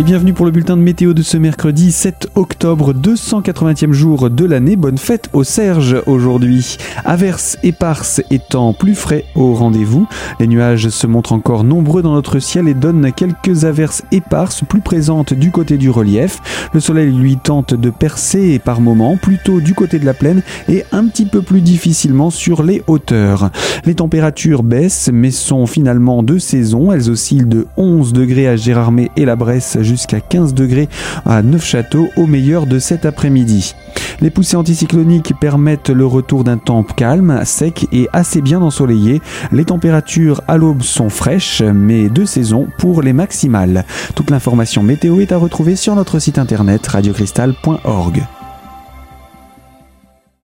Et bienvenue pour le bulletin de météo de ce mercredi 7 octobre, 280e jour de l'année. Bonne fête au Serge aujourd'hui. Averses éparses étant plus frais au rendez-vous. Les nuages se montrent encore nombreux dans notre ciel et donnent quelques averses éparses plus présentes du côté du relief. Le soleil lui tente de percer par moments, plutôt du côté de la plaine et un petit peu plus difficilement sur les hauteurs. Les températures baissent mais sont finalement de saison. Elles oscillent de 11 degrés à Gérardmer et la Bresse jusqu'à 15 degrés à Neufchâteau au meilleur de cet après-midi. Les poussées anticycloniques permettent le retour d'un temps calme, sec et assez bien ensoleillé. Les températures à l'aube sont fraîches, mais de saison pour les maximales. Toute l'information météo est à retrouver sur notre site internet radiocristal.org.